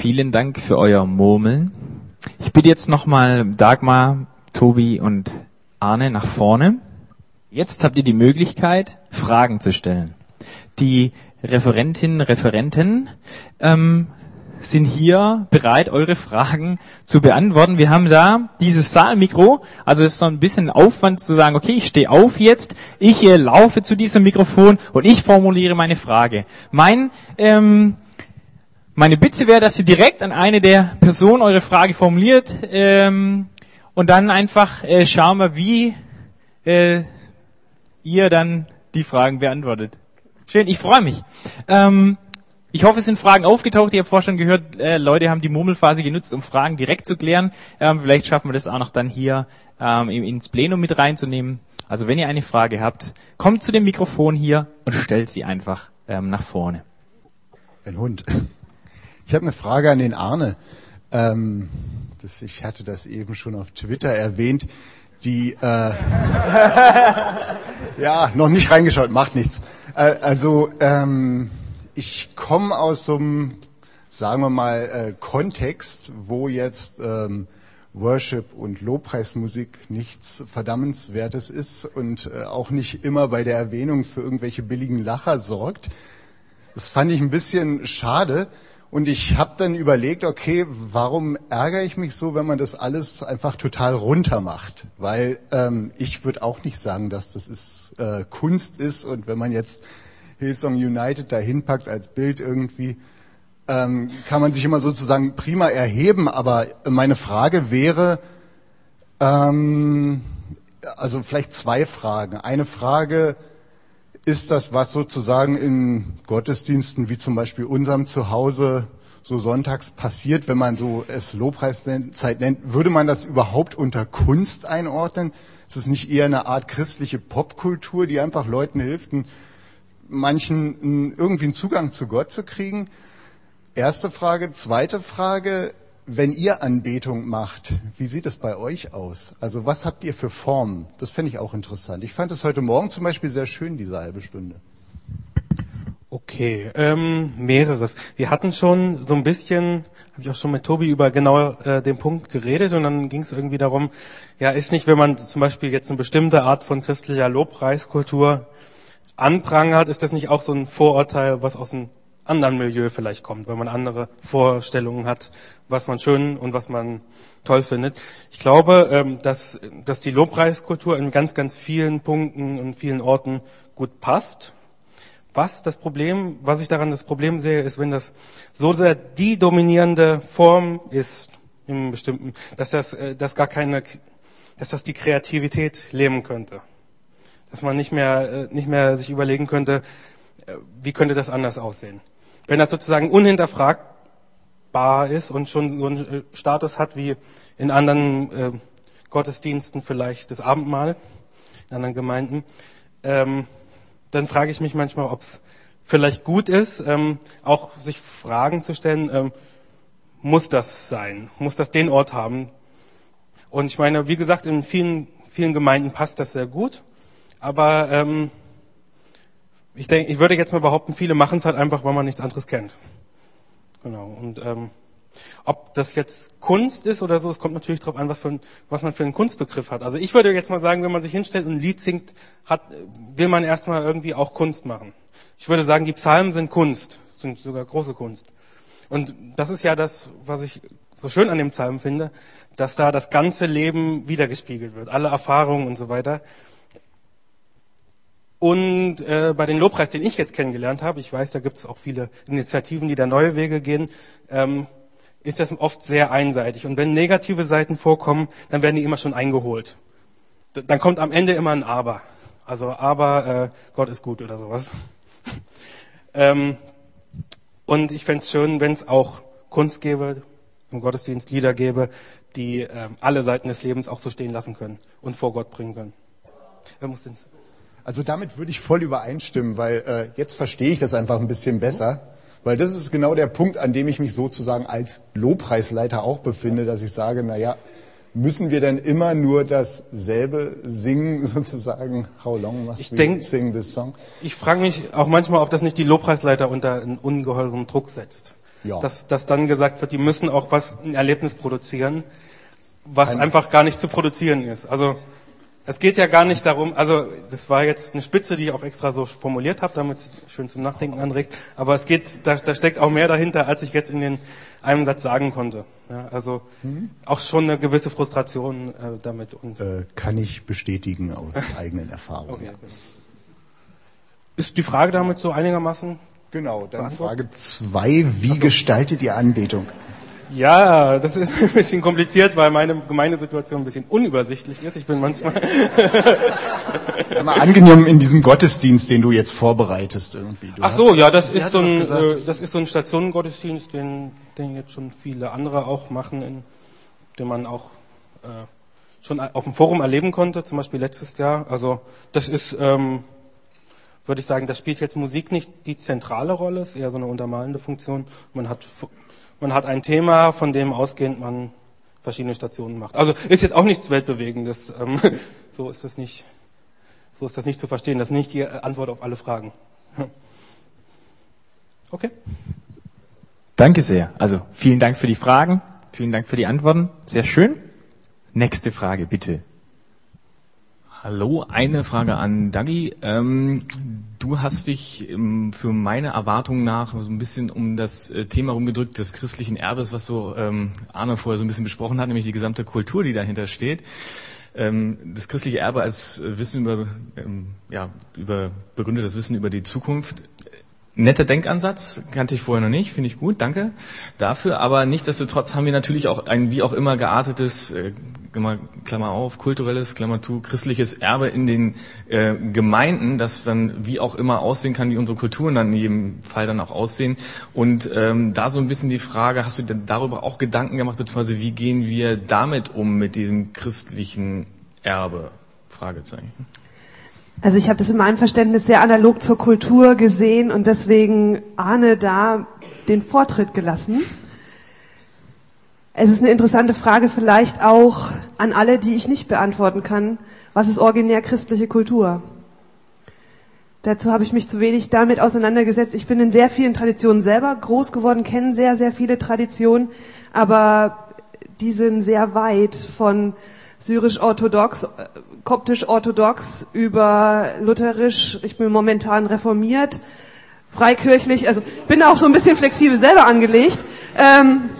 Vielen Dank für euer Murmeln. Ich bitte jetzt nochmal Dagmar, Tobi und Arne nach vorne. Jetzt habt ihr die Möglichkeit, Fragen zu stellen. Die Referentinnen, Referenten ähm, sind hier bereit, eure Fragen zu beantworten. Wir haben da dieses Saalmikro, also es ist so ein bisschen Aufwand zu sagen, okay, ich stehe auf jetzt, ich äh, laufe zu diesem Mikrofon und ich formuliere meine Frage. Mein ähm, meine Bitte wäre, dass ihr direkt an eine der Personen eure Frage formuliert ähm, und dann einfach äh, schauen wir, wie äh, ihr dann die Fragen beantwortet. Schön, ich freue mich. Ähm, ich hoffe, es sind Fragen aufgetaucht. Ihr habt vorhin schon gehört, äh, Leute haben die Murmelphase genutzt, um Fragen direkt zu klären. Ähm, vielleicht schaffen wir das auch noch dann hier ähm, ins Plenum mit reinzunehmen. Also wenn ihr eine Frage habt, kommt zu dem Mikrofon hier und stellt sie einfach ähm, nach vorne. Ein Hund. Ich habe eine Frage an den Arne. Ähm, das, ich hatte das eben schon auf Twitter erwähnt. Die äh, ja noch nicht reingeschaut, macht nichts. Äh, also ähm, ich komme aus so einem, sagen wir mal, äh, Kontext, wo jetzt ähm, Worship und Lobpreismusik nichts Verdammenswertes ist und äh, auch nicht immer bei der Erwähnung für irgendwelche billigen Lacher sorgt. Das fand ich ein bisschen schade. Und ich habe dann überlegt, okay, warum ärgere ich mich so, wenn man das alles einfach total runter macht? Weil ähm, ich würde auch nicht sagen, dass das ist, äh, Kunst ist. Und wenn man jetzt Hillsong United dahin packt als Bild irgendwie, ähm, kann man sich immer sozusagen prima erheben. Aber meine Frage wäre, ähm, also vielleicht zwei Fragen. Eine Frage, ist das, was sozusagen in Gottesdiensten wie zum Beispiel unserem Zuhause so sonntags passiert, wenn man so es Lobpreiszeit nennt, würde man das überhaupt unter Kunst einordnen? Ist es nicht eher eine Art christliche Popkultur, die einfach Leuten hilft, manchen irgendwie einen Zugang zu Gott zu kriegen? Erste Frage. Zweite Frage wenn ihr Anbetung macht, wie sieht es bei euch aus? Also was habt ihr für Formen? Das fände ich auch interessant. Ich fand es heute Morgen zum Beispiel sehr schön, diese halbe Stunde. Okay, ähm, mehreres. Wir hatten schon so ein bisschen, habe ich auch schon mit Tobi über genau äh, den Punkt geredet und dann ging es irgendwie darum, ja, ist nicht, wenn man zum Beispiel jetzt eine bestimmte Art von christlicher Lobpreiskultur anprangert, ist das nicht auch so ein Vorurteil, was aus dem anderen Milieu vielleicht kommt, weil man andere Vorstellungen hat, was man schön und was man toll findet. Ich glaube, ähm, dass, dass die Lobpreiskultur in ganz, ganz vielen Punkten und vielen Orten gut passt. Was das Problem, was ich daran das Problem sehe, ist, wenn das so sehr die dominierende Form ist, im bestimmten, dass das, äh, dass gar keine, dass das die Kreativität lähmen könnte. Dass man nicht mehr, äh, nicht mehr sich überlegen könnte, äh, wie könnte das anders aussehen. Wenn das sozusagen unhinterfragbar ist und schon so einen äh, Status hat wie in anderen äh, Gottesdiensten vielleicht das Abendmahl, in anderen Gemeinden, ähm, dann frage ich mich manchmal, ob es vielleicht gut ist, ähm, auch sich Fragen zu stellen, ähm, muss das sein? Muss das den Ort haben? Und ich meine, wie gesagt, in vielen, vielen Gemeinden passt das sehr gut, aber ähm, ich denke, ich würde jetzt mal behaupten, viele machen es halt einfach, weil man nichts anderes kennt. Genau. Und ähm, ob das jetzt Kunst ist oder so, es kommt natürlich darauf an, was, für was man für einen Kunstbegriff hat. Also ich würde jetzt mal sagen, wenn man sich hinstellt und ein Lied singt, hat, will man erstmal irgendwie auch Kunst machen. Ich würde sagen, die Psalmen sind Kunst, sind sogar große Kunst. Und das ist ja das, was ich so schön an dem Psalm finde, dass da das ganze Leben wiedergespiegelt wird, alle Erfahrungen und so weiter. Und äh, bei den Lobpreis, den ich jetzt kennengelernt habe, ich weiß, da gibt es auch viele Initiativen, die da neue Wege gehen, ähm, ist das oft sehr einseitig. Und wenn negative Seiten vorkommen, dann werden die immer schon eingeholt. D dann kommt am Ende immer ein Aber. Also aber äh, Gott ist gut oder sowas. ähm, und ich fände schön, wenn es auch Kunst gäbe, im Gottesdienst Lieder gäbe, die äh, alle Seiten des Lebens auch so stehen lassen können und vor Gott bringen können. Wer muss denn also damit würde ich voll übereinstimmen, weil äh, jetzt verstehe ich das einfach ein bisschen besser. Weil das ist genau der Punkt, an dem ich mich sozusagen als Lobpreisleiter auch befinde, dass ich sage, na ja, müssen wir denn immer nur dasselbe singen, sozusagen, how long must ich we denk, sing this song? Ich frage mich auch manchmal, ob das nicht die Lobpreisleiter unter einen ungeheuren Druck setzt. Ja. Dass, dass dann gesagt wird, die müssen auch was, ein Erlebnis produzieren, was Ein- einfach gar nicht zu produzieren ist. Also es geht ja gar nicht darum, also das war jetzt eine Spitze, die ich auch extra so formuliert habe, damit es schön zum Nachdenken anregt, aber es geht, da, da steckt auch mehr dahinter, als ich jetzt in den einem Satz sagen konnte. Ja, also auch schon eine gewisse Frustration äh, damit. Und Äh, kann ich bestätigen aus eigenen Erfahrungen. Okay. Ja. ist die Frage damit so einigermaßen Genau, dann? Frage zwei: Wie gestaltet ihr Anbetung? Ja, das ist ein bisschen kompliziert, weil meine Gemeindesituation ein bisschen unübersichtlich ist. Ich bin manchmal, Mal angenommen in diesem Gottesdienst, den du jetzt vorbereitest irgendwie. Du ach hast- so, ja, das ist so ein, gesagt, äh, das ist so ein Stationengottesdienst, den, den jetzt schon viele andere auch machen, in, den man auch äh, schon auf dem Forum erleben konnte, zum Beispiel letztes Jahr. Also das ist, ähm, würde ich sagen, das spielt jetzt Musik nicht die zentrale Rolle, ist eher so eine untermalende Funktion. Man hat, man hat ein Thema, von dem ausgehend man verschiedene Stationen macht. Also ist jetzt auch nichts Weltbewegendes. Ähm, so ist das nicht, so ist das nicht zu verstehen. Das ist nicht die Antwort auf alle Fragen. Okay. Danke sehr. Also vielen Dank für die Fragen, vielen Dank für die Antworten. Sehr schön. Nächste Frage, bitte. Hallo, eine Frage an Dagi. Ähm, du hast dich ähm, für meine Erwartungen nach so ein bisschen um das äh, Thema rumgedrückt des christlichen Erbes, was so ähm, Arne vorher so ein bisschen besprochen hat, nämlich die gesamte Kultur, die dahinter steht. Ähm, das christliche Erbe als äh, Wissen über, ähm, ja, über begründetes Wissen über die Zukunft. Netter Denkansatz, kannte ich vorher noch nicht, finde ich gut, danke dafür. Aber nichtsdestotrotz haben wir natürlich auch ein wie auch immer geartetes, äh, Klammer, auf, kulturelles, Klammer zu, christliches Erbe in den äh, Gemeinden, das dann wie auch immer aussehen kann, wie unsere Kulturen dann in jedem Fall dann auch aussehen. Und ähm, da so ein bisschen die Frage, hast du denn darüber auch Gedanken gemacht, beziehungsweise wie gehen wir damit um mit diesem christlichen Erbe? Fragezeichen. Also ich habe das in meinem Verständnis sehr analog zur Kultur gesehen und deswegen Arne da den Vortritt gelassen. Es ist eine interessante Frage vielleicht auch an alle, die ich nicht beantworten kann. Was ist originär christliche Kultur? Dazu habe ich mich zu wenig damit auseinandergesetzt. Ich bin in sehr vielen Traditionen selber groß geworden, kenne sehr, sehr viele Traditionen, aber die sind sehr weit von syrisch-orthodox, äh, koptisch-orthodox über lutherisch. Ich bin momentan reformiert, freikirchlich. Also bin auch so ein bisschen flexibel selber angelegt. Ähm,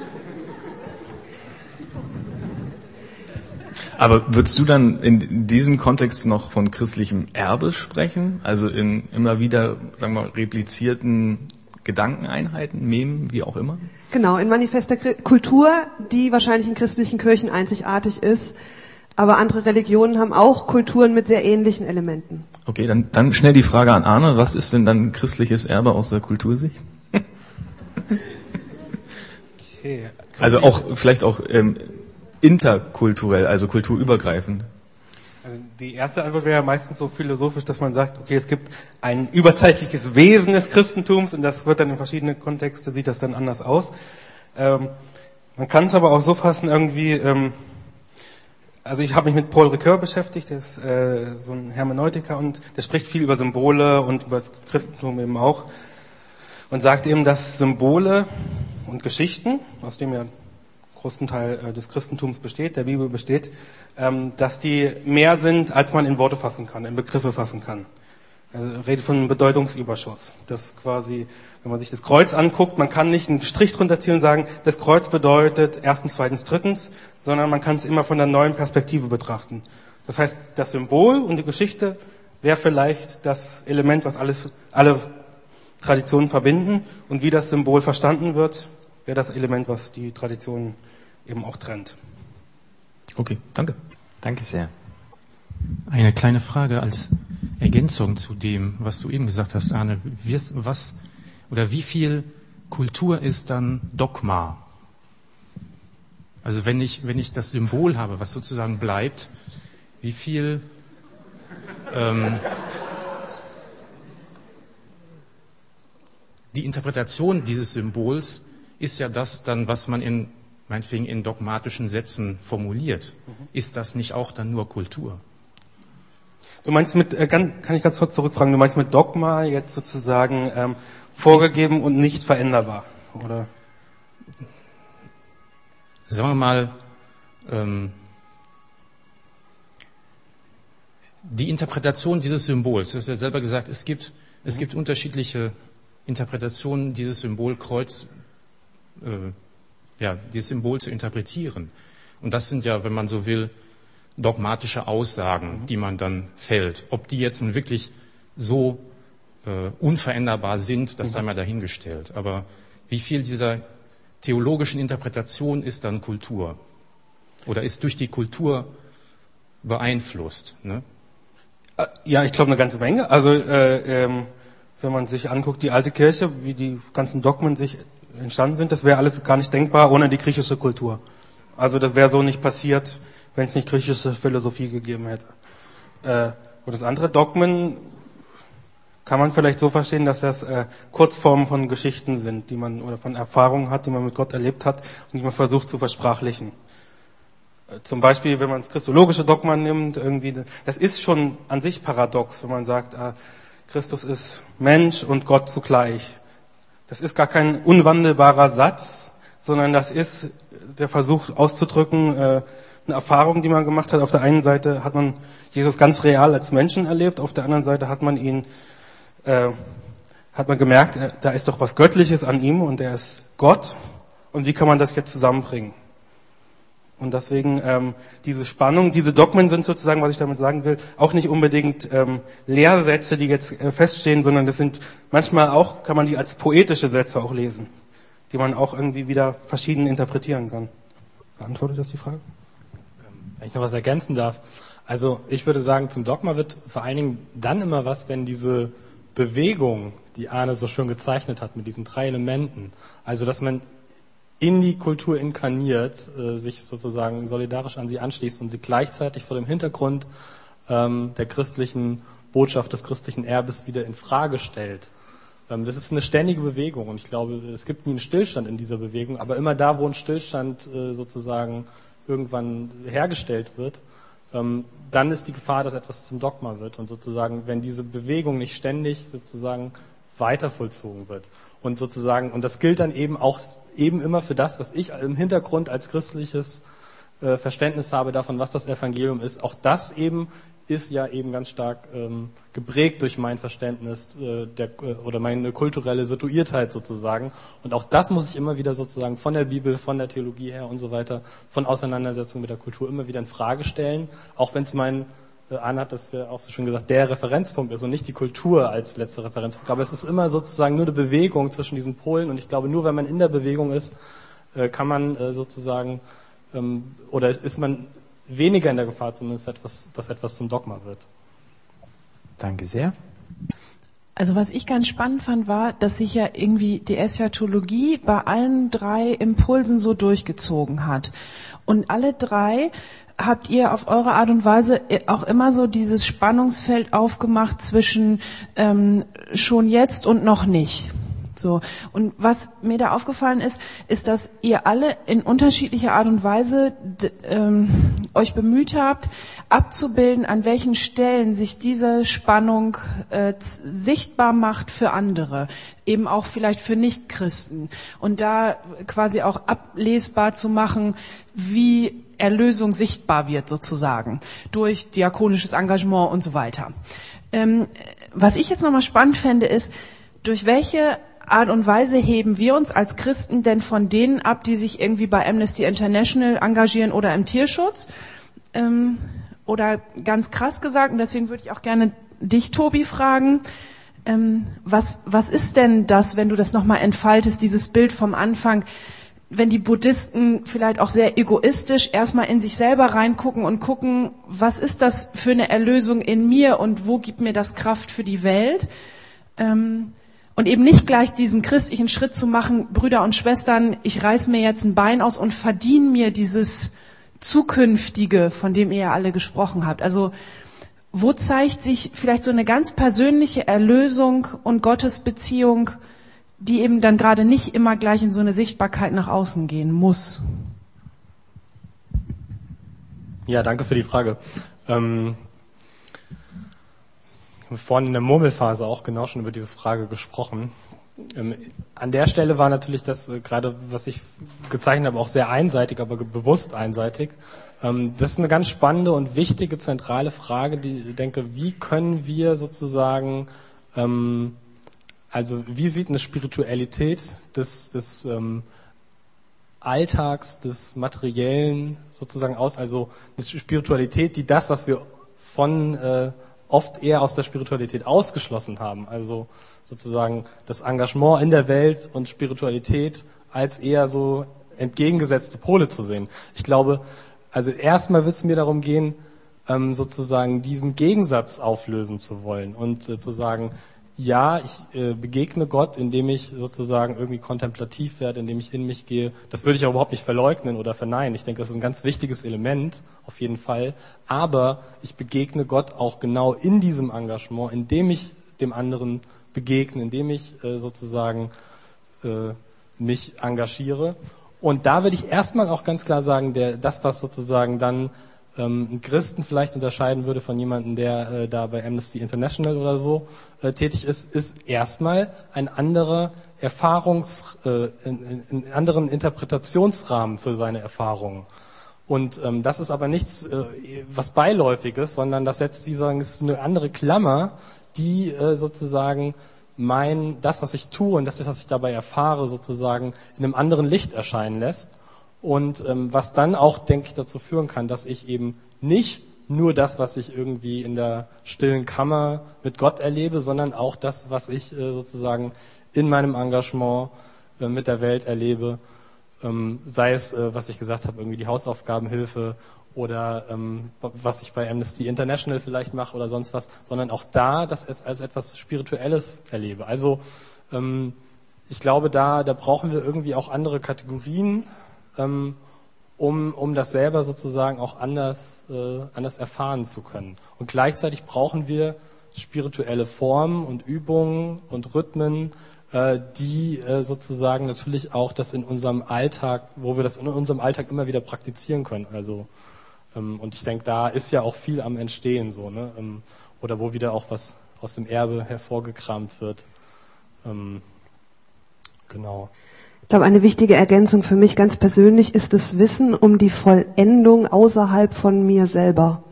Aber würdest du dann in diesem Kontext noch von christlichem Erbe sprechen? Also in immer wieder, sagen wir mal, replizierten Gedankeneinheiten, Memen, wie auch immer? Genau, in manifester Kultur, die wahrscheinlich in christlichen Kirchen einzigartig ist. Aber andere Religionen haben auch Kulturen mit sehr ähnlichen Elementen. Okay, dann, dann schnell die Frage an Arne. Was ist denn dann christliches Erbe aus der Kultursicht? Okay. Also auch, vielleicht auch ähm, interkulturell, also kulturübergreifend. Also die erste Antwort wäre ja meistens so philosophisch, dass man sagt, okay, es gibt ein überzeitliches Wesen des Christentums und das wird dann in verschiedene Kontexte, sieht das dann anders aus. Ähm, man kann es aber auch so fassen irgendwie, ähm, also ich habe mich mit Paul Ricoeur beschäftigt, der ist äh, so ein Hermeneutiker und der spricht viel über Symbole und über das Christentum eben auch und sagt eben, dass Symbole und Geschichten, aus dem ja großen Teil äh, des Christentums besteht, der Bibel besteht, ähm, dass die mehr sind, als man in Worte fassen kann, in Begriffe fassen kann. Also redet von einem Bedeutungsüberschuss. Das quasi, wenn man sich das Kreuz anguckt, man kann nicht einen Strich drunter ziehen und sagen, das Kreuz bedeutet erstens, zweitens, drittens, sondern man kann es immer von der neuen Perspektive betrachten. Das heißt, das Symbol und die Geschichte wäre vielleicht das Element, was alles, alle Traditionen verbinden und wie das Symbol verstanden wird, wäre das Element, was die Traditionen eben auch trennt. Okay, danke. Danke sehr. Eine kleine Frage als Ergänzung zu dem, was du eben gesagt hast, Arne. Was oder wie viel Kultur ist dann Dogma? Also wenn ich, wenn ich das Symbol habe, was sozusagen bleibt, wie viel ähm, die Interpretation dieses Symbols ist ja das dann, was man in meinetwegen in dogmatischen Sätzen formuliert. Ist das nicht auch dann nur Kultur? Du meinst mit, äh, kann, kann ich ganz kurz zurückfragen, du meinst mit Dogma jetzt sozusagen ähm, vorgegeben und nicht veränderbar, oder? sagen wir mal, ähm, die Interpretation dieses Symbols. Du hast ja selber gesagt, es gibt, es gibt unterschiedliche Interpretationen dieses Symbolkreuz, äh, ja, dieses Symbol zu interpretieren. Und das sind ja, wenn man so will, dogmatische Aussagen, die man dann fällt. Ob die jetzt nun wirklich so äh, unveränderbar sind, das sei mal dahingestellt. Aber wie viel dieser theologischen Interpretation ist dann Kultur? Oder ist durch die Kultur beeinflusst? Ne? Äh, Ja, ich glaube eine ganze Menge. Also äh, ähm, wenn man sich anguckt, die alte Kirche, wie die ganzen Dogmen sich entstanden sind, das wäre alles gar nicht denkbar ohne die griechische Kultur. Also das wäre so nicht passiert, wenn es nicht griechische Philosophie gegeben hätte. Äh, und das andere Dogmen kann man vielleicht so verstehen, dass das äh, Kurzformen von Geschichten sind, die man oder von Erfahrungen hat, die man mit Gott erlebt hat und die man versucht zu versprachlichen. Äh, Zum Beispiel, wenn man das christologische Dogma nimmt, irgendwie, das ist schon an sich paradox, wenn man sagt, äh, Christus ist Mensch und Gott zugleich. Das ist gar kein unwandelbarer Satz, sondern das ist der Versuch auszudrücken, äh, eine Erfahrung, die man gemacht hat. Auf der einen Seite hat man Jesus ganz real als Menschen erlebt, auf der anderen Seite hat man ihn, äh, hat man gemerkt, äh, da ist doch was Göttliches an ihm und er ist Gott. Und wie kann man das jetzt zusammenbringen? Und deswegen ähm, diese Spannung, diese Dogmen sind sozusagen, was ich damit sagen will, auch nicht unbedingt ähm, Lehrsätze, die jetzt äh, feststehen, sondern das sind manchmal auch, kann man die als poetische Sätze auch lesen, die man auch irgendwie wieder verschieden interpretieren kann. Beantwortet das die Frage? Wenn ich noch was ergänzen darf. Also ich würde sagen, zum Dogma wird vor allen Dingen dann immer was, wenn diese Bewegung, die Arne so schön gezeichnet hat, mit diesen drei Elementen, also dass man in die Kultur inkarniert, äh, sich sozusagen solidarisch an sie anschließt und sie gleichzeitig vor dem Hintergrund ähm, der christlichen Botschaft, des christlichen Erbes wieder in Frage stellt. Ähm, das ist eine ständige Bewegung und ich glaube, es gibt nie einen Stillstand in dieser Bewegung, aber immer da, wo ein Stillstand äh, sozusagen irgendwann hergestellt wird, ähm, dann ist die Gefahr, dass etwas zum Dogma wird und sozusagen, wenn diese Bewegung nicht ständig sozusagen weiter vollzogen wird und sozusagen, und das gilt dann eben auch eben immer für das, was ich im Hintergrund als christliches äh, Verständnis habe davon, was das Evangelium ist. Auch das eben ist ja eben ganz stark ähm, geprägt durch mein Verständnis äh, der, äh, oder meine kulturelle Situiertheit sozusagen. Und auch das muss ich immer wieder sozusagen von der Bibel, von der Theologie her und so weiter, von Auseinandersetzung mit der Kultur immer wieder in Frage stellen, auch wenn es mein äh, Anna hat das ja auch so schön gesagt, der Referenzpunkt ist und nicht die Kultur als letzter Referenzpunkt. Aber es ist immer sozusagen nur eine Bewegung zwischen diesen Polen und ich glaube, nur wenn man in der Bewegung ist, äh, kann man äh, sozusagen ähm, oder ist man weniger in der Gefahr zumindest, etwas, dass etwas zum Dogma wird. Danke sehr. Also was ich ganz spannend fand, war, dass sich ja irgendwie die Eschatologie bei allen drei Impulsen so durchgezogen hat. Und alle drei habt ihr auf eure Art und Weise auch immer so dieses Spannungsfeld aufgemacht zwischen ähm, schon jetzt und noch nicht. So. Und was mir da aufgefallen ist, ist, dass ihr alle in unterschiedlicher Art und Weise ähm, euch bemüht habt, abzubilden, an welchen Stellen sich diese Spannung äh, sichtbar macht für andere, eben auch vielleicht für Nichtchristen. Und da quasi auch ablesbar zu machen, wie Erlösung sichtbar wird sozusagen durch diakonisches Engagement und so weiter. Ähm, was ich jetzt nochmal spannend fände, ist, durch welche Art und Weise heben wir uns als Christen denn von denen ab, die sich irgendwie bei Amnesty International engagieren oder im Tierschutz? Ähm, oder ganz krass gesagt, und deswegen würde ich auch gerne dich, Tobi, fragen, ähm, was, was ist denn das, wenn du das nochmal entfaltest, dieses Bild vom Anfang, wenn die Buddhisten vielleicht auch sehr egoistisch erstmal in sich selber reingucken und gucken, was ist das für eine Erlösung in mir und wo gibt mir das Kraft für die Welt? Ähm, und eben nicht gleich diesen christlichen Schritt zu machen, Brüder und Schwestern, ich reiß mir jetzt ein Bein aus und verdiene mir dieses Zukünftige, von dem ihr ja alle gesprochen habt. Also wo zeigt sich vielleicht so eine ganz persönliche Erlösung und Gottesbeziehung, die eben dann gerade nicht immer gleich in so eine Sichtbarkeit nach außen gehen muss? Ja, danke für die Frage. Ähm, vorhin in der Murmelphase auch genau schon über diese Frage gesprochen. Ähm, an der Stelle war natürlich das äh, gerade, was ich gezeichnet habe, auch sehr einseitig, aber bewusst einseitig. Ähm, das ist eine ganz spannende und wichtige zentrale Frage, die ich denke, wie können wir sozusagen, ähm, also wie sieht eine Spiritualität des, des ähm, Alltags, des Materiellen sozusagen aus, also eine Spiritualität, die das, was wir von äh, oft eher aus der Spiritualität ausgeschlossen haben, also sozusagen das Engagement in der Welt und Spiritualität als eher so entgegengesetzte Pole zu sehen. Ich glaube, also erstmal wird es mir darum gehen, ähm, sozusagen diesen Gegensatz auflösen zu wollen und äh, zu sagen, ja, ich äh, begegne Gott, indem ich sozusagen irgendwie kontemplativ werde, indem ich in mich gehe. Das würde ich auch überhaupt nicht verleugnen oder verneinen. Ich denke, das ist ein ganz wichtiges Element, auf jeden Fall. Aber ich begegne Gott auch genau in diesem Engagement, indem ich dem anderen begegne, indem ich äh, sozusagen äh, mich engagiere. Und da würde ich erstmal auch ganz klar sagen, der, das, was sozusagen dann ähm, Christen vielleicht unterscheiden würde von jemandem, der äh, da bei Amnesty International oder so äh, tätig ist, ist erstmal ein anderer Erfahrungs, äh, in, in, in anderen Interpretationsrahmen für seine Erfahrungen. Und ähm, das ist aber nichts, äh, was beiläufiges, sondern das setzt, wie sagen, ist eine andere Klammer, die äh, sozusagen mein, das, was ich tue und das, was ich dabei erfahre, sozusagen in einem anderen Licht erscheinen lässt. Und ähm, was dann auch, denke ich, dazu führen kann, dass ich eben nicht nur das, was ich irgendwie in der stillen Kammer mit Gott erlebe, sondern auch das, was ich äh, sozusagen in meinem Engagement äh, mit der Welt erlebe, ähm, sei es, äh, was ich gesagt habe, irgendwie die Hausaufgabenhilfe oder ähm, was ich bei Amnesty International vielleicht mache oder sonst was, sondern auch da das als, als etwas Spirituelles erlebe. Also ähm, ich glaube, da, da brauchen wir irgendwie auch andere Kategorien, ähm, um, um das selber sozusagen auch anders, äh, anders erfahren zu können. Und gleichzeitig brauchen wir spirituelle Formen und Übungen und Rhythmen, äh, die äh, sozusagen natürlich auch das in unserem Alltag, wo wir das in unserem Alltag immer wieder praktizieren können. Also ähm, und ich denke, da ist ja auch viel am Entstehen so, ne? Ähm, oder wo wieder auch was aus dem Erbe hervorgekramt wird. Ähm, genau. Ich glaube, eine wichtige Ergänzung für mich ganz persönlich ist das Wissen um die Vollendung außerhalb von mir selber.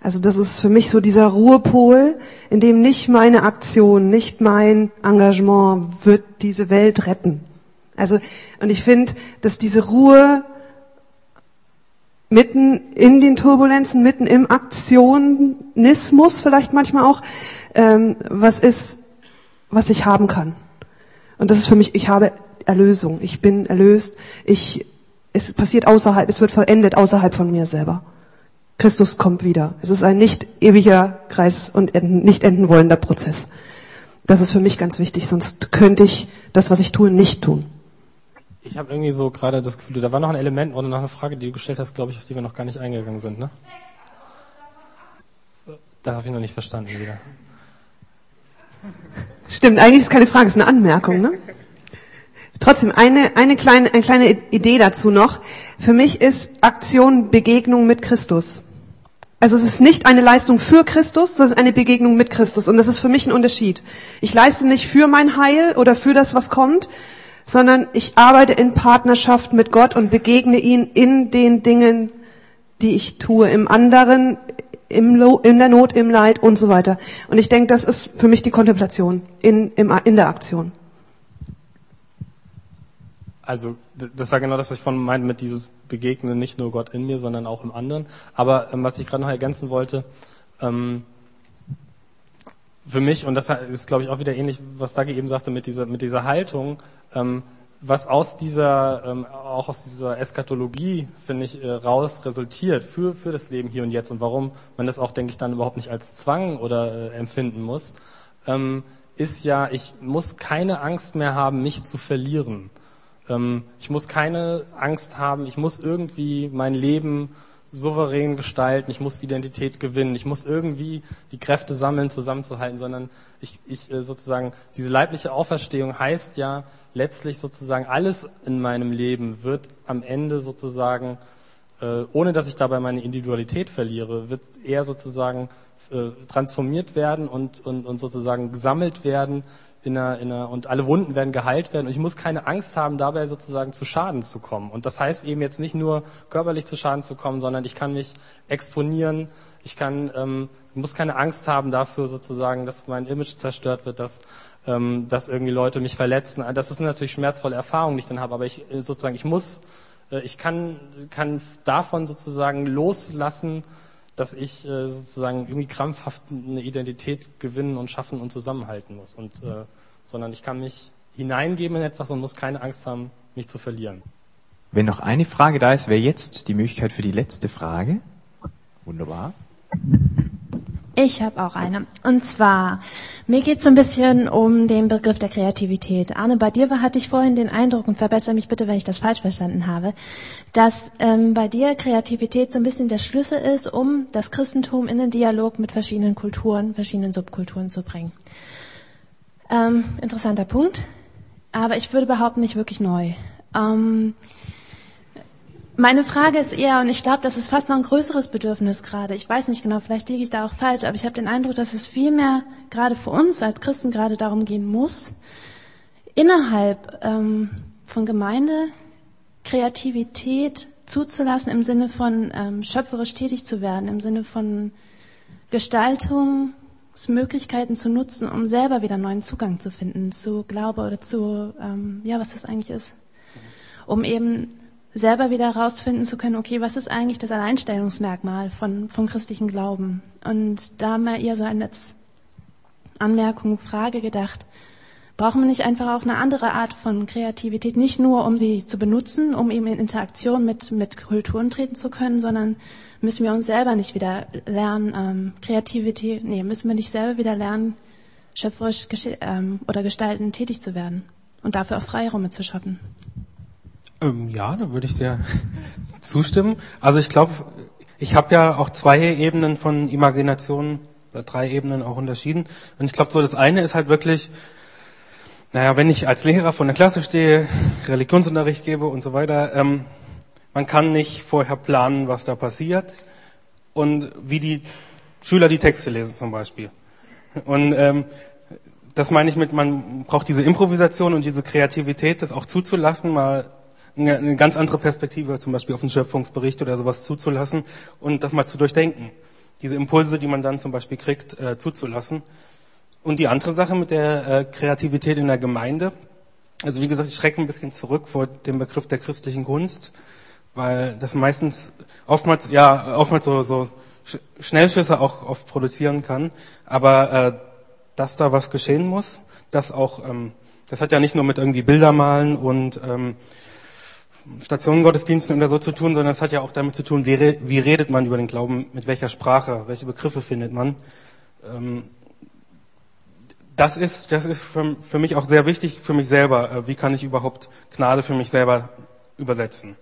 Also das ist für mich so dieser Ruhepol, in dem nicht meine Aktion, nicht mein Engagement wird diese Welt retten. Also, und ich finde, dass diese Ruhe mitten in den Turbulenzen, mitten im Aktionismus vielleicht manchmal auch, ähm, was ist, was ich haben kann. Und das ist für mich, ich habe Erlösung, ich bin erlöst, ich, es passiert außerhalb, es wird vollendet außerhalb von mir selber. Christus kommt wieder. Es ist ein nicht ewiger Kreis und enden, nicht enden wollender Prozess. Das ist für mich ganz wichtig, sonst könnte ich das, was ich tue, nicht tun. Ich habe irgendwie so gerade das Gefühl, da war noch ein Element oder noch eine Frage, die du gestellt hast, glaube ich, auf die wir noch gar nicht eingegangen sind. Ne? Da habe ich noch nicht verstanden wieder. Stimmt, eigentlich ist keine Frage, es ist eine Anmerkung. Ne? Trotzdem, eine, eine, kleine, eine kleine Idee dazu noch. Für mich ist Aktion Begegnung mit Christus. Also es ist nicht eine Leistung für Christus, sondern eine Begegnung mit Christus. Und das ist für mich ein Unterschied. Ich leiste nicht für mein Heil oder für das, was kommt, sondern ich arbeite in Partnerschaft mit Gott und begegne ihn in den Dingen, die ich tue, im anderen, im Lo in der Not, im Leid und so weiter. Und ich denke, das ist für mich die Kontemplation in, im, in der Aktion. Also das war genau das, was ich von meinte mit dieses Begegnen nicht nur Gott in mir, sondern auch im anderen. Aber ähm, was ich gerade noch ergänzen wollte, ähm, für mich, und das ist, glaube ich, auch wieder ähnlich, was Dagi eben sagte, mit dieser, mit dieser Haltung, ähm, was aus dieser, ähm, auch aus dieser Eskatologie, finde ich, äh, raus resultiert für, für das Leben hier und jetzt und warum man das auch, denke ich, dann überhaupt nicht als Zwang oder äh, empfinden muss, ähm, ist ja, ich muss keine Angst mehr haben, mich zu verlieren. Ähm, ich muss keine Angst haben, ich muss irgendwie mein Leben souverän gestalten, ich muss Identität gewinnen, ich muss irgendwie die Kräfte sammeln, zusammenzuhalten, sondern ich, ich äh, sozusagen, diese leibliche Auferstehung heißt ja letztlich sozusagen, alles in meinem Leben wird am Ende sozusagen, äh, ohne dass ich dabei meine Individualität verliere, wird eher sozusagen äh, transformiert werden und, und, und sozusagen gesammelt werden in einer, in einer, und alle Wunden werden geheilt werden und ich muss keine Angst haben, dabei sozusagen zu Schaden zu kommen. Und das heißt eben jetzt nicht nur körperlich zu Schaden zu kommen, sondern ich kann mich exponieren, ich kann, ähm, muss keine Angst haben dafür sozusagen, dass mein Image zerstört wird, dass, ähm, dass irgendwie Leute mich verletzen. Das ist natürlich schmerzvolle Erfahrung, die ich dann habe, aber ich äh, sozusagen, ich muss, äh, ich kann, kann davon sozusagen loslassen, dass ich äh, sozusagen irgendwie krampfhaft eine Identität gewinnen und schaffen und zusammenhalten muss. Und, äh, sondern ich kann mich hineingeben in etwas und muss keine Angst haben, mich zu verlieren. Wenn noch eine Frage da ist, wäre jetzt die Möglichkeit für die letzte Frage. Wunderbar. Ich habe auch eine. Und zwar, mir geht es so ein bisschen um den Begriff der Kreativität. Arne, bei dir war, hatte ich vorhin den Eindruck, und verbessere mich bitte, wenn ich das falsch verstanden habe, dass ähm, bei dir Kreativität so ein bisschen der Schlüssel ist, um das Christentum in den Dialog mit verschiedenen Kulturen, verschiedenen Subkulturen zu bringen. Ähm, interessanter Punkt, aber ich würde behaupten, nicht wirklich neu. Ähm, meine Frage ist eher, und ich glaube, das ist fast noch ein größeres Bedürfnis gerade. Ich weiß nicht genau, vielleicht liege ich da auch falsch, aber ich habe den Eindruck, dass es viel mehr gerade für uns als Christen gerade darum gehen muss, innerhalb ähm, von Gemeinde Kreativität zuzulassen im Sinne von ähm, schöpferisch tätig zu werden, im Sinne von Gestaltungsmöglichkeiten zu nutzen, um selber wieder neuen Zugang zu finden zu Glaube oder zu, ähm, ja, was das eigentlich ist. Um eben selber wieder herausfinden zu können, okay, was ist eigentlich das Alleinstellungsmerkmal von, von christlichen Glauben? Und da mal eher so eine Anmerkung, Frage gedacht, brauchen wir nicht einfach auch eine andere Art von Kreativität, nicht nur um sie zu benutzen, um eben in Interaktion mit, mit Kulturen treten zu können, sondern müssen wir uns selber nicht wieder lernen, ähm, Kreativität, nee, müssen wir nicht selber wieder lernen, schöpferisch ähm, oder gestalten tätig zu werden und dafür auch Freiräume zu schaffen. Ähm, ja, da würde ich dir zustimmen. Also ich glaube, ich habe ja auch zwei Ebenen von Imagination drei Ebenen auch unterschieden. Und ich glaube, so das eine ist halt wirklich, naja, wenn ich als Lehrer vor der Klasse stehe, Religionsunterricht gebe und so weiter, ähm, man kann nicht vorher planen, was da passiert und wie die Schüler die Texte lesen zum Beispiel. Und ähm, das meine ich mit, man braucht diese Improvisation und diese Kreativität, das auch zuzulassen, mal eine ganz andere Perspektive zum Beispiel auf einen Schöpfungsbericht oder sowas zuzulassen und das mal zu durchdenken. Diese Impulse, die man dann zum Beispiel kriegt, äh, zuzulassen. Und die andere Sache mit der äh, Kreativität in der Gemeinde. Also wie gesagt, ich schrecke ein bisschen zurück vor dem Begriff der christlichen Kunst, weil das meistens oftmals, ja, oftmals so, so Schnellschüsse auch oft produzieren kann. Aber äh, dass da was geschehen muss, das auch, ähm, das hat ja nicht nur mit irgendwie Bilder malen und ähm, Stationengottesdiensten oder so zu tun, sondern es hat ja auch damit zu tun, wie, wie redet man über den Glauben, mit welcher Sprache, welche Begriffe findet man. Ähm, das ist, das ist für, für mich auch sehr wichtig für mich selber. Äh, wie kann ich überhaupt Gnade für mich selber übersetzen?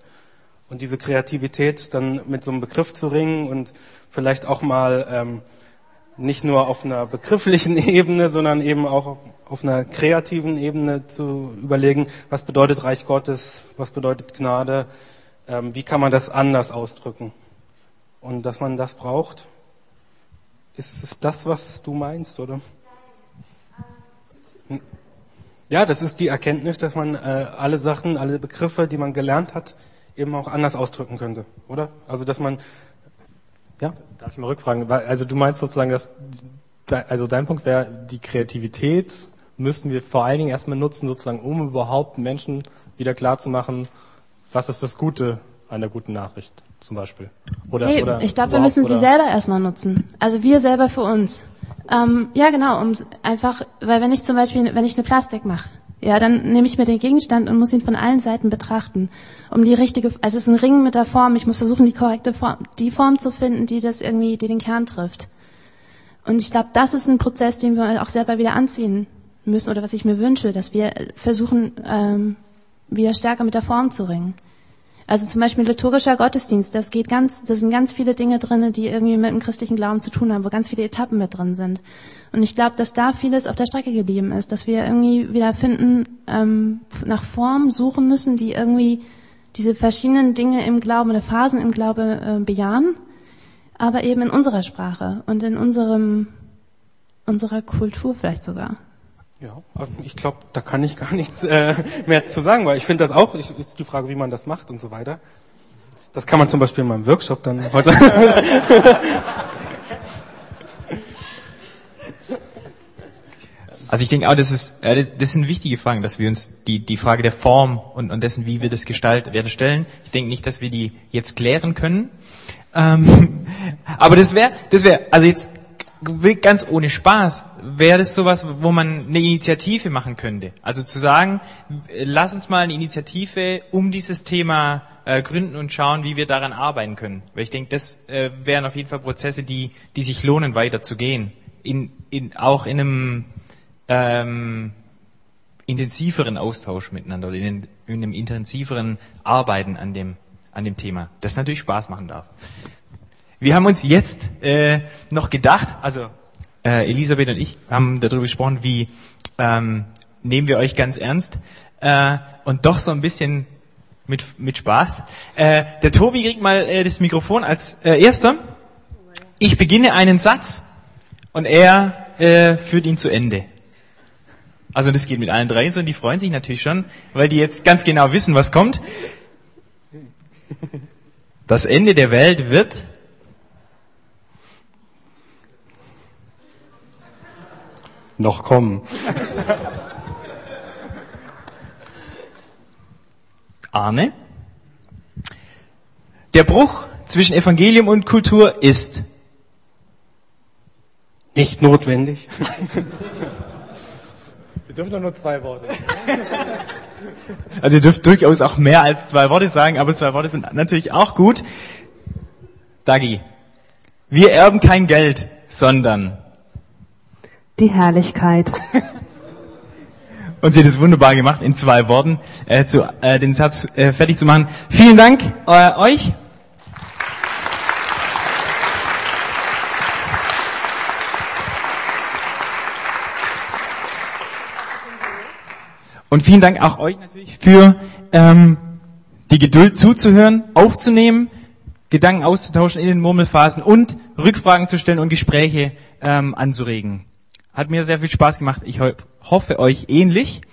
Und diese Kreativität dann mit so einem Begriff zu ringen und vielleicht auch mal ähm, nicht nur auf einer begrifflichen Ebene, sondern eben auch auf einer kreativen Ebene zu überlegen, was bedeutet Reich Gottes, was bedeutet Gnade, ähm, wie kann man das anders ausdrücken. Und dass man das braucht, ist es das, was du meinst, oder? Ja, das ist die Erkenntnis, dass man äh, alle Sachen, alle Begriffe, die man gelernt hat, eben auch anders ausdrücken könnte, oder? Also dass man ja? Darf ich mal rückfragen? Also du meinst sozusagen, dass also dein Punkt wäre, die Kreativität müssten wir vor allen Dingen erstmal nutzen, sozusagen, um überhaupt Menschen wieder klarzumachen, was ist das Gute an der guten Nachricht zum Beispiel. Oder, hey, oder ich glaube, wir müssen sie selber erstmal nutzen. Also wir selber für uns. Ähm, ja, genau, um einfach, weil wenn ich zum Beispiel, wenn ich eine Plastik mache, ja, dann nehme ich mir den Gegenstand und muss ihn von allen Seiten betrachten, um die richtige, also es ist ein Ring mit der Form, ich muss versuchen, die korrekte Form, die Form zu finden, die das irgendwie, die den Kern trifft. Und ich glaube, das ist ein Prozess, den wir auch selber wieder anziehen müssen oder was ich mir wünsche, dass wir versuchen, ähm, wieder stärker mit der Form zu ringen. Also zum Beispiel liturgischer Gottesdienst, das geht ganz, da sind ganz viele Dinge drin, die irgendwie mit dem christlichen Glauben zu tun haben, wo ganz viele Etappen mit drin sind. Und ich glaube, dass da vieles auf der Strecke geblieben ist, dass wir irgendwie wieder finden, ähm, nach Form suchen müssen, die irgendwie diese verschiedenen Dinge im Glauben oder Phasen im Glaube äh, bejahen, aber eben in unserer Sprache und in unserem, unserer Kultur vielleicht sogar. Ja, ich glaube, da kann ich gar nichts äh, mehr zu sagen, weil ich finde das auch, ich, ist die Frage, wie man das macht und so weiter. Das kann man zum Beispiel in meinem Workshop dann heute. Also ich denke auch, das ist, äh, das sind wichtige Fragen, dass wir uns die, die Frage der Form und, und dessen, wie wir das gestalten werden stellen. Ich denke nicht, dass wir die jetzt klären können. Ähm, aber das wäre, das wäre, also jetzt ganz ohne Spaß, wäre das sowas, wo man eine Initiative machen könnte. Also zu sagen, lass uns mal eine Initiative um dieses Thema äh, gründen und schauen, wie wir daran arbeiten können. Weil ich denke, das äh, wären auf jeden Fall Prozesse, die, die sich lohnen, weiter zu gehen. In, in, auch in einem ähm, intensiveren Austausch miteinander oder in, in einem intensiveren Arbeiten an dem, an dem Thema, das natürlich Spaß machen darf. Wir haben uns jetzt äh, noch gedacht, also äh, Elisabeth und ich haben darüber gesprochen, wie ähm, nehmen wir euch ganz ernst äh, und doch so ein bisschen mit, mit Spaß. Äh, der Tobi kriegt mal äh, das Mikrofon als äh, erster. Ich beginne einen Satz und er äh, führt ihn zu Ende. Also das geht mit allen drei so und die freuen sich natürlich schon, weil die jetzt ganz genau wissen, was kommt. Das Ende der Welt wird noch kommen. Arne. Der Bruch zwischen Evangelium und Kultur ist nicht notwendig. Wir dürfen doch nur zwei Worte. Also ihr dürft durchaus auch mehr als zwei Worte sagen, aber zwei Worte sind natürlich auch gut. Dagi, wir erben kein Geld, sondern die Herrlichkeit. Und sie hat es wunderbar gemacht, in zwei Worten äh, zu, äh, den Satz äh, fertig zu machen. Vielen Dank äh, euch. Und vielen Dank auch euch natürlich für ähm, die Geduld zuzuhören, aufzunehmen, Gedanken auszutauschen in den Murmelphasen und Rückfragen zu stellen und Gespräche ähm, anzuregen. Hat mir sehr viel Spaß gemacht. Ich hoffe euch ähnlich.